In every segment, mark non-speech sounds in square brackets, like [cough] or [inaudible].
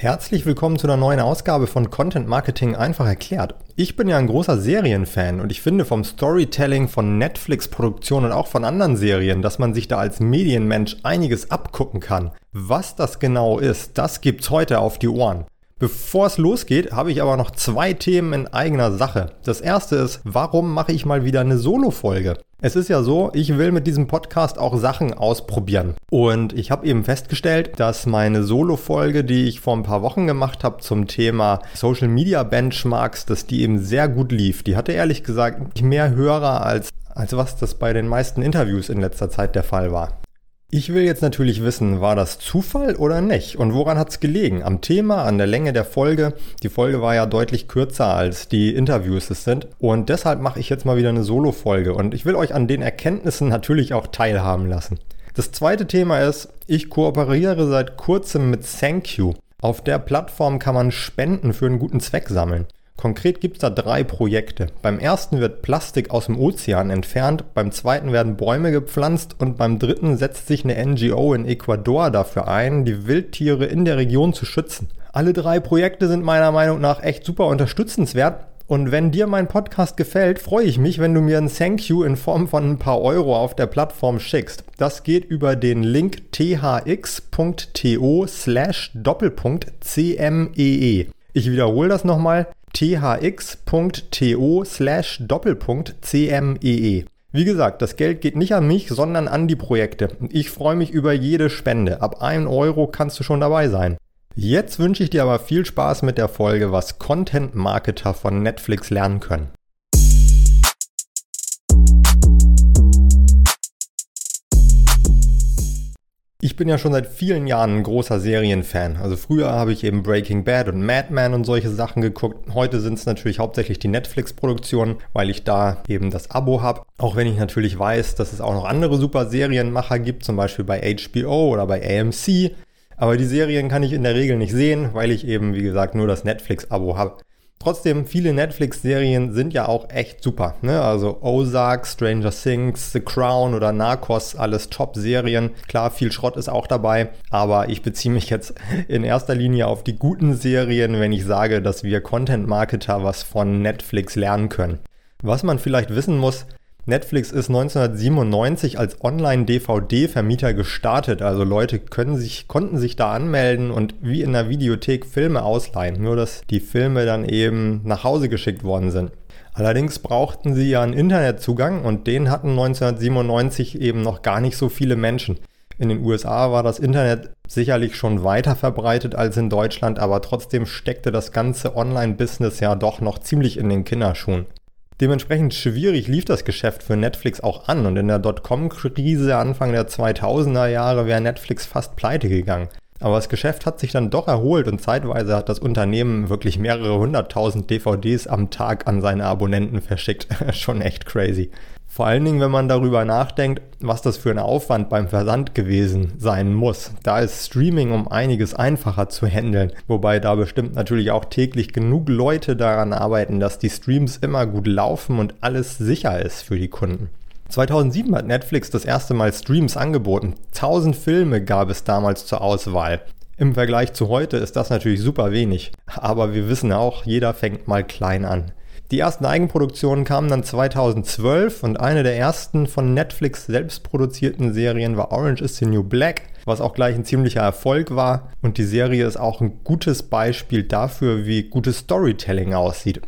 Herzlich willkommen zu einer neuen Ausgabe von Content Marketing einfach erklärt. Ich bin ja ein großer Serienfan und ich finde vom Storytelling von Netflix-Produktionen und auch von anderen Serien, dass man sich da als Medienmensch einiges abgucken kann. Was das genau ist, das gibt's heute auf die Ohren. Bevor es losgeht, habe ich aber noch zwei Themen in eigener Sache. Das erste ist, warum mache ich mal wieder eine Solo-Folge? Es ist ja so, ich will mit diesem Podcast auch Sachen ausprobieren. Und ich habe eben festgestellt, dass meine Solo-Folge, die ich vor ein paar Wochen gemacht habe zum Thema Social Media Benchmarks, dass die eben sehr gut lief. Die hatte ehrlich gesagt mehr Hörer als, als was das bei den meisten Interviews in letzter Zeit der Fall war. Ich will jetzt natürlich wissen, war das Zufall oder nicht? Und woran hat es gelegen? Am Thema, an der Länge der Folge? Die Folge war ja deutlich kürzer als die Interviews es sind. Und deshalb mache ich jetzt mal wieder eine Solo-Folge. Und ich will euch an den Erkenntnissen natürlich auch teilhaben lassen. Das zweite Thema ist, ich kooperiere seit kurzem mit ThankYou. Auf der Plattform kann man Spenden für einen guten Zweck sammeln. Konkret gibt es da drei Projekte. Beim ersten wird Plastik aus dem Ozean entfernt, beim zweiten werden Bäume gepflanzt und beim dritten setzt sich eine NGO in Ecuador dafür ein, die Wildtiere in der Region zu schützen. Alle drei Projekte sind meiner Meinung nach echt super unterstützenswert. Und wenn dir mein Podcast gefällt, freue ich mich, wenn du mir ein Thank you in Form von ein paar Euro auf der Plattform schickst. Das geht über den Link thx.to slash Doppelpunkt CMEE. Ich wiederhole das nochmal thx.to slash Doppelpunkt CMEE. Wie gesagt, das Geld geht nicht an mich, sondern an die Projekte. Ich freue mich über jede Spende. Ab 1 Euro kannst du schon dabei sein. Jetzt wünsche ich dir aber viel Spaß mit der Folge, was Content Marketer von Netflix lernen können. Ich bin ja schon seit vielen Jahren ein großer Serienfan. Also früher habe ich eben Breaking Bad und Mad Men und solche Sachen geguckt. Heute sind es natürlich hauptsächlich die Netflix-Produktionen, weil ich da eben das Abo habe. Auch wenn ich natürlich weiß, dass es auch noch andere super Serienmacher gibt, zum Beispiel bei HBO oder bei AMC. Aber die Serien kann ich in der Regel nicht sehen, weil ich eben, wie gesagt, nur das Netflix-Abo habe. Trotzdem, viele Netflix-Serien sind ja auch echt super. Ne? Also Ozark, Stranger Things, The Crown oder Narcos, alles Top-Serien. Klar, viel Schrott ist auch dabei, aber ich beziehe mich jetzt in erster Linie auf die guten Serien, wenn ich sage, dass wir Content-Marketer was von Netflix lernen können. Was man vielleicht wissen muss, Netflix ist 1997 als Online-DVD-Vermieter gestartet. Also Leute können sich, konnten sich da anmelden und wie in der Videothek Filme ausleihen. Nur dass die Filme dann eben nach Hause geschickt worden sind. Allerdings brauchten sie ja einen Internetzugang und den hatten 1997 eben noch gar nicht so viele Menschen. In den USA war das Internet sicherlich schon weiter verbreitet als in Deutschland, aber trotzdem steckte das ganze Online-Business ja doch noch ziemlich in den Kinderschuhen. Dementsprechend schwierig lief das Geschäft für Netflix auch an und in der Dotcom-Krise Anfang der 2000er Jahre wäre Netflix fast pleite gegangen. Aber das Geschäft hat sich dann doch erholt und zeitweise hat das Unternehmen wirklich mehrere hunderttausend DVDs am Tag an seine Abonnenten verschickt. [laughs] Schon echt crazy. Vor allen Dingen, wenn man darüber nachdenkt, was das für ein Aufwand beim Versand gewesen sein muss. Da ist Streaming um einiges einfacher zu handeln, wobei da bestimmt natürlich auch täglich genug Leute daran arbeiten, dass die Streams immer gut laufen und alles sicher ist für die Kunden. 2007 hat Netflix das erste Mal Streams angeboten. 1000 Filme gab es damals zur Auswahl. Im Vergleich zu heute ist das natürlich super wenig. Aber wir wissen auch, jeder fängt mal klein an. Die ersten Eigenproduktionen kamen dann 2012 und eine der ersten von Netflix selbst produzierten Serien war Orange is the New Black, was auch gleich ein ziemlicher Erfolg war. Und die Serie ist auch ein gutes Beispiel dafür, wie gutes Storytelling aussieht.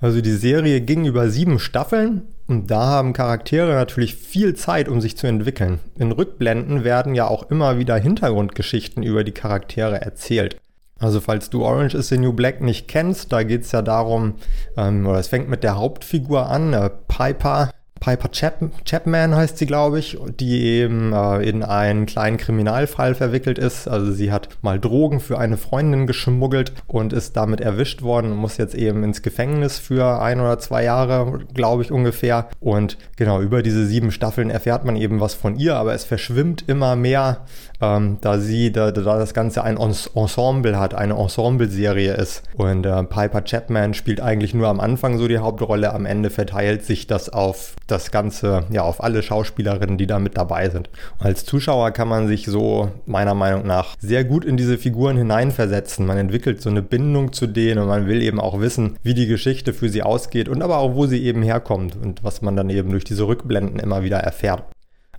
Also die Serie ging über sieben Staffeln und da haben Charaktere natürlich viel Zeit, um sich zu entwickeln. In Rückblenden werden ja auch immer wieder Hintergrundgeschichten über die Charaktere erzählt. Also falls du Orange is the New Black nicht kennst, da geht es ja darum, ähm, oder es fängt mit der Hauptfigur an, äh, Piper, Piper Chap Chapman heißt sie, glaube ich, die eben äh, in einen kleinen Kriminalfall verwickelt ist. Also sie hat mal Drogen für eine Freundin geschmuggelt und ist damit erwischt worden und muss jetzt eben ins Gefängnis für ein oder zwei Jahre, glaube ich ungefähr. Und genau über diese sieben Staffeln erfährt man eben was von ihr, aber es verschwimmt immer mehr, ähm, da sie, da, da das Ganze ein Ensemble hat, eine Ensemble-Serie ist. Und äh, Piper Chapman spielt eigentlich nur am Anfang so die Hauptrolle, am Ende verteilt sich das auf das Ganze ja auf alle Schauspielerinnen, die da mit dabei sind. als Zuschauer kann man sich so meiner Meinung nach sehr gut in diese Figuren hineinversetzen. Man entwickelt so eine Bindung zu denen und man will eben auch wissen, wie die Geschichte für sie ausgeht und aber auch, wo sie eben herkommt und was man dann eben durch diese Rückblenden immer wieder erfährt.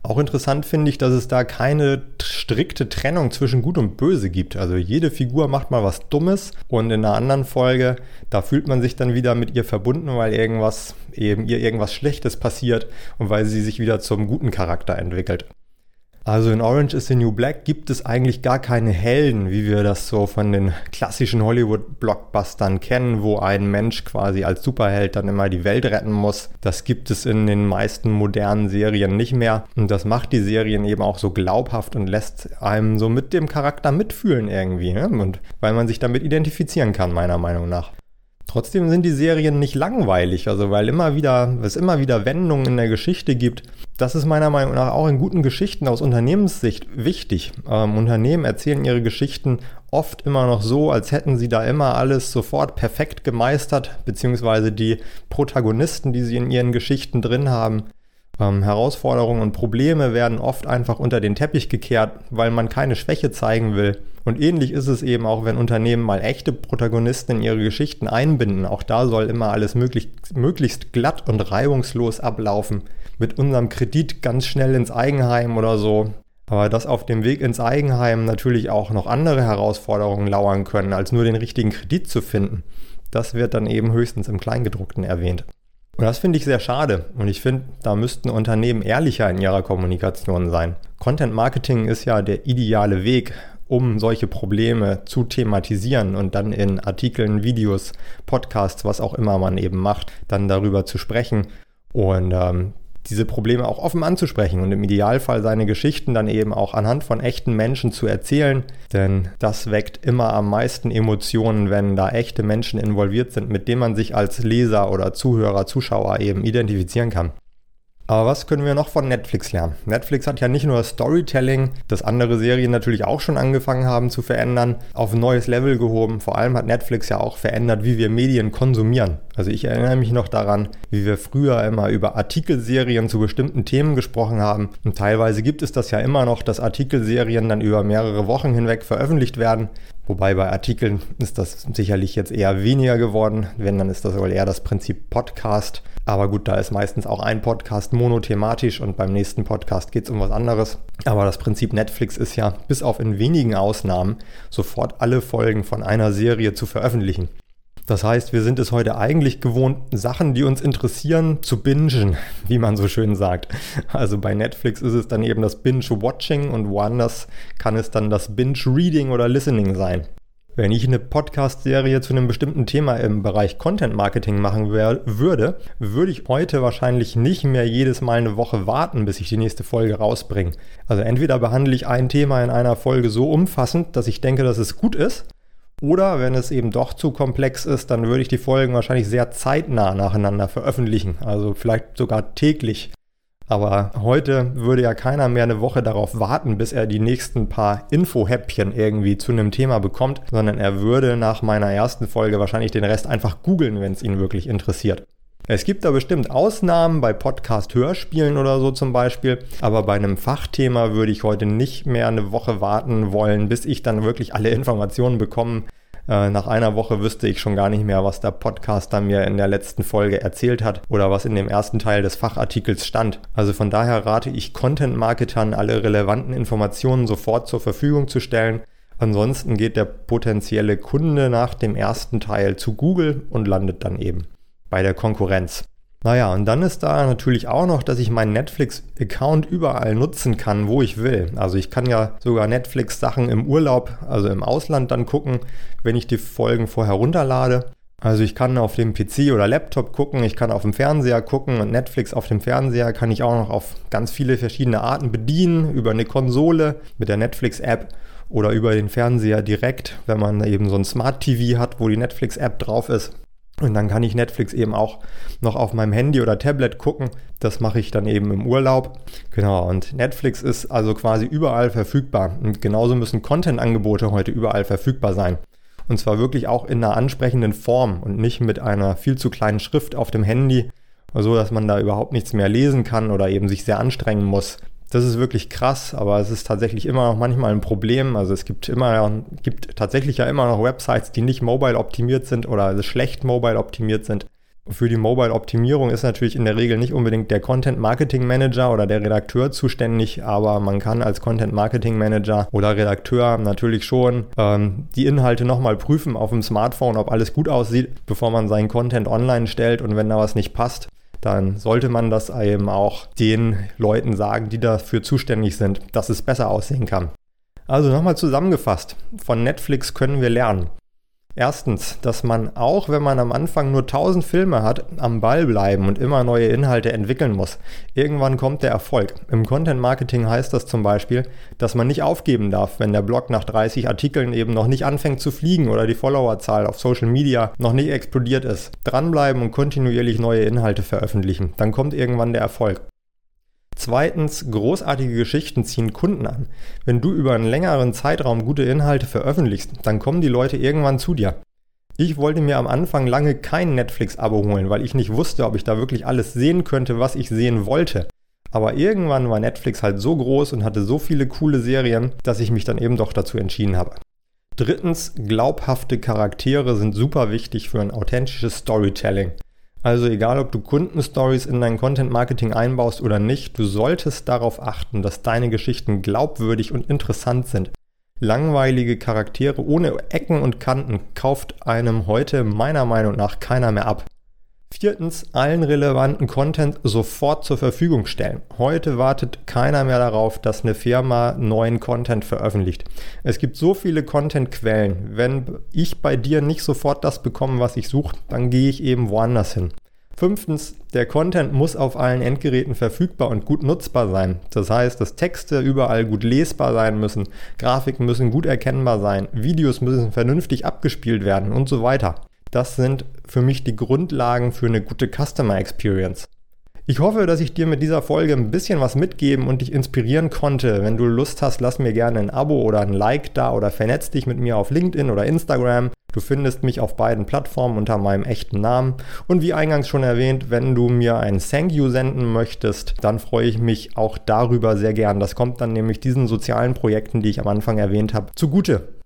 Auch interessant finde ich, dass es da keine strikte Trennung zwischen Gut und Böse gibt. Also jede Figur macht mal was Dummes und in einer anderen Folge, da fühlt man sich dann wieder mit ihr verbunden, weil irgendwas eben ihr irgendwas Schlechtes passiert und weil sie sich wieder zum guten Charakter entwickelt. Also in Orange is the New Black gibt es eigentlich gar keine Helden, wie wir das so von den klassischen Hollywood-Blockbustern kennen, wo ein Mensch quasi als Superheld dann immer die Welt retten muss. Das gibt es in den meisten modernen Serien nicht mehr. Und das macht die Serien eben auch so glaubhaft und lässt einem so mit dem Charakter mitfühlen irgendwie. Ne? Und weil man sich damit identifizieren kann, meiner Meinung nach. Trotzdem sind die Serien nicht langweilig, also weil immer wieder, es immer wieder Wendungen in der Geschichte gibt. Das ist meiner Meinung nach auch in guten Geschichten aus Unternehmenssicht wichtig. Ähm, Unternehmen erzählen ihre Geschichten oft immer noch so, als hätten sie da immer alles sofort perfekt gemeistert, beziehungsweise die Protagonisten, die sie in ihren Geschichten drin haben, ähm, Herausforderungen und Probleme werden oft einfach unter den Teppich gekehrt, weil man keine Schwäche zeigen will. Und ähnlich ist es eben auch, wenn Unternehmen mal echte Protagonisten in ihre Geschichten einbinden. Auch da soll immer alles möglich, möglichst glatt und reibungslos ablaufen. Mit unserem Kredit ganz schnell ins Eigenheim oder so. Aber dass auf dem Weg ins Eigenheim natürlich auch noch andere Herausforderungen lauern können, als nur den richtigen Kredit zu finden, das wird dann eben höchstens im Kleingedruckten erwähnt. Und das finde ich sehr schade. Und ich finde, da müssten Unternehmen ehrlicher in ihrer Kommunikation sein. Content Marketing ist ja der ideale Weg, um solche Probleme zu thematisieren und dann in Artikeln, Videos, Podcasts, was auch immer man eben macht, dann darüber zu sprechen. Und ähm, diese Probleme auch offen anzusprechen und im Idealfall seine Geschichten dann eben auch anhand von echten Menschen zu erzählen, denn das weckt immer am meisten Emotionen, wenn da echte Menschen involviert sind, mit denen man sich als Leser oder Zuhörer, Zuschauer eben identifizieren kann. Aber was können wir noch von Netflix lernen? Netflix hat ja nicht nur Storytelling, das andere Serien natürlich auch schon angefangen haben zu verändern, auf ein neues Level gehoben. Vor allem hat Netflix ja auch verändert, wie wir Medien konsumieren. Also ich erinnere mich noch daran, wie wir früher immer über Artikelserien zu bestimmten Themen gesprochen haben. Und teilweise gibt es das ja immer noch, dass Artikelserien dann über mehrere Wochen hinweg veröffentlicht werden. Wobei bei Artikeln ist das sicherlich jetzt eher weniger geworden. Wenn, dann ist das wohl eher das Prinzip Podcast. Aber gut, da ist meistens auch ein Podcast monothematisch und beim nächsten Podcast geht es um was anderes. Aber das Prinzip Netflix ist ja, bis auf in wenigen Ausnahmen, sofort alle Folgen von einer Serie zu veröffentlichen. Das heißt, wir sind es heute eigentlich gewohnt, Sachen, die uns interessieren, zu bingen, wie man so schön sagt. Also bei Netflix ist es dann eben das Binge-Watching und woanders kann es dann das Binge-Reading oder Listening sein. Wenn ich eine Podcast-Serie zu einem bestimmten Thema im Bereich Content Marketing machen würde, würde ich heute wahrscheinlich nicht mehr jedes Mal eine Woche warten, bis ich die nächste Folge rausbringe. Also entweder behandle ich ein Thema in einer Folge so umfassend, dass ich denke, dass es gut ist, oder wenn es eben doch zu komplex ist, dann würde ich die Folgen wahrscheinlich sehr zeitnah nacheinander veröffentlichen, also vielleicht sogar täglich. Aber heute würde ja keiner mehr eine Woche darauf warten, bis er die nächsten paar Infohäppchen irgendwie zu einem Thema bekommt, sondern er würde nach meiner ersten Folge wahrscheinlich den Rest einfach googeln, wenn es ihn wirklich interessiert. Es gibt da bestimmt Ausnahmen bei Podcast-Hörspielen oder so zum Beispiel, aber bei einem Fachthema würde ich heute nicht mehr eine Woche warten wollen, bis ich dann wirklich alle Informationen bekomme. Äh, nach einer Woche wüsste ich schon gar nicht mehr, was der Podcaster mir in der letzten Folge erzählt hat oder was in dem ersten Teil des Fachartikels stand. Also von daher rate ich Content-Marketern, alle relevanten Informationen sofort zur Verfügung zu stellen. Ansonsten geht der potenzielle Kunde nach dem ersten Teil zu Google und landet dann eben bei der Konkurrenz. Naja, und dann ist da natürlich auch noch, dass ich meinen Netflix-Account überall nutzen kann, wo ich will. Also ich kann ja sogar Netflix-Sachen im Urlaub, also im Ausland dann gucken, wenn ich die Folgen vorher runterlade. Also ich kann auf dem PC oder Laptop gucken, ich kann auf dem Fernseher gucken und Netflix auf dem Fernseher kann ich auch noch auf ganz viele verschiedene Arten bedienen, über eine Konsole mit der Netflix-App oder über den Fernseher direkt, wenn man eben so ein Smart TV hat, wo die Netflix-App drauf ist. Und dann kann ich Netflix eben auch noch auf meinem Handy oder Tablet gucken. Das mache ich dann eben im Urlaub. Genau, und Netflix ist also quasi überall verfügbar. Und genauso müssen Content-Angebote heute überall verfügbar sein. Und zwar wirklich auch in einer ansprechenden Form und nicht mit einer viel zu kleinen Schrift auf dem Handy, so dass man da überhaupt nichts mehr lesen kann oder eben sich sehr anstrengen muss. Das ist wirklich krass, aber es ist tatsächlich immer noch manchmal ein Problem. Also es gibt immer, gibt tatsächlich ja immer noch Websites, die nicht mobile optimiert sind oder schlecht mobile optimiert sind. Für die Mobile-Optimierung ist natürlich in der Regel nicht unbedingt der Content-Marketing-Manager oder der Redakteur zuständig, aber man kann als Content-Marketing-Manager oder Redakteur natürlich schon ähm, die Inhalte nochmal prüfen auf dem Smartphone, ob alles gut aussieht, bevor man seinen Content online stellt und wenn da was nicht passt, dann sollte man das eben auch den Leuten sagen, die dafür zuständig sind, dass es besser aussehen kann. Also nochmal zusammengefasst, von Netflix können wir lernen. Erstens, dass man auch, wenn man am Anfang nur 1000 Filme hat, am Ball bleiben und immer neue Inhalte entwickeln muss. Irgendwann kommt der Erfolg. Im Content Marketing heißt das zum Beispiel, dass man nicht aufgeben darf, wenn der Blog nach 30 Artikeln eben noch nicht anfängt zu fliegen oder die Followerzahl auf Social Media noch nicht explodiert ist. Dranbleiben und kontinuierlich neue Inhalte veröffentlichen. Dann kommt irgendwann der Erfolg. Zweitens, großartige Geschichten ziehen Kunden an. Wenn du über einen längeren Zeitraum gute Inhalte veröffentlichst, dann kommen die Leute irgendwann zu dir. Ich wollte mir am Anfang lange kein Netflix-Abo holen, weil ich nicht wusste, ob ich da wirklich alles sehen könnte, was ich sehen wollte. Aber irgendwann war Netflix halt so groß und hatte so viele coole Serien, dass ich mich dann eben doch dazu entschieden habe. Drittens, glaubhafte Charaktere sind super wichtig für ein authentisches Storytelling. Also egal, ob du Kundenstories in dein Content Marketing einbaust oder nicht, du solltest darauf achten, dass deine Geschichten glaubwürdig und interessant sind. Langweilige Charaktere ohne Ecken und Kanten kauft einem heute meiner Meinung nach keiner mehr ab. Viertens, allen relevanten Content sofort zur Verfügung stellen. Heute wartet keiner mehr darauf, dass eine Firma neuen Content veröffentlicht. Es gibt so viele Content-Quellen. Wenn ich bei dir nicht sofort das bekomme, was ich suche, dann gehe ich eben woanders hin. Fünftens, der Content muss auf allen Endgeräten verfügbar und gut nutzbar sein. Das heißt, dass Texte überall gut lesbar sein müssen, Grafiken müssen gut erkennbar sein, Videos müssen vernünftig abgespielt werden und so weiter. Das sind für mich die Grundlagen für eine gute Customer Experience. Ich hoffe, dass ich dir mit dieser Folge ein bisschen was mitgeben und dich inspirieren konnte. Wenn du Lust hast, lass mir gerne ein Abo oder ein Like da oder vernetz dich mit mir auf LinkedIn oder Instagram. Du findest mich auf beiden Plattformen unter meinem echten Namen. Und wie eingangs schon erwähnt, wenn du mir ein Thank You senden möchtest, dann freue ich mich auch darüber sehr gern. Das kommt dann nämlich diesen sozialen Projekten, die ich am Anfang erwähnt habe, zugute.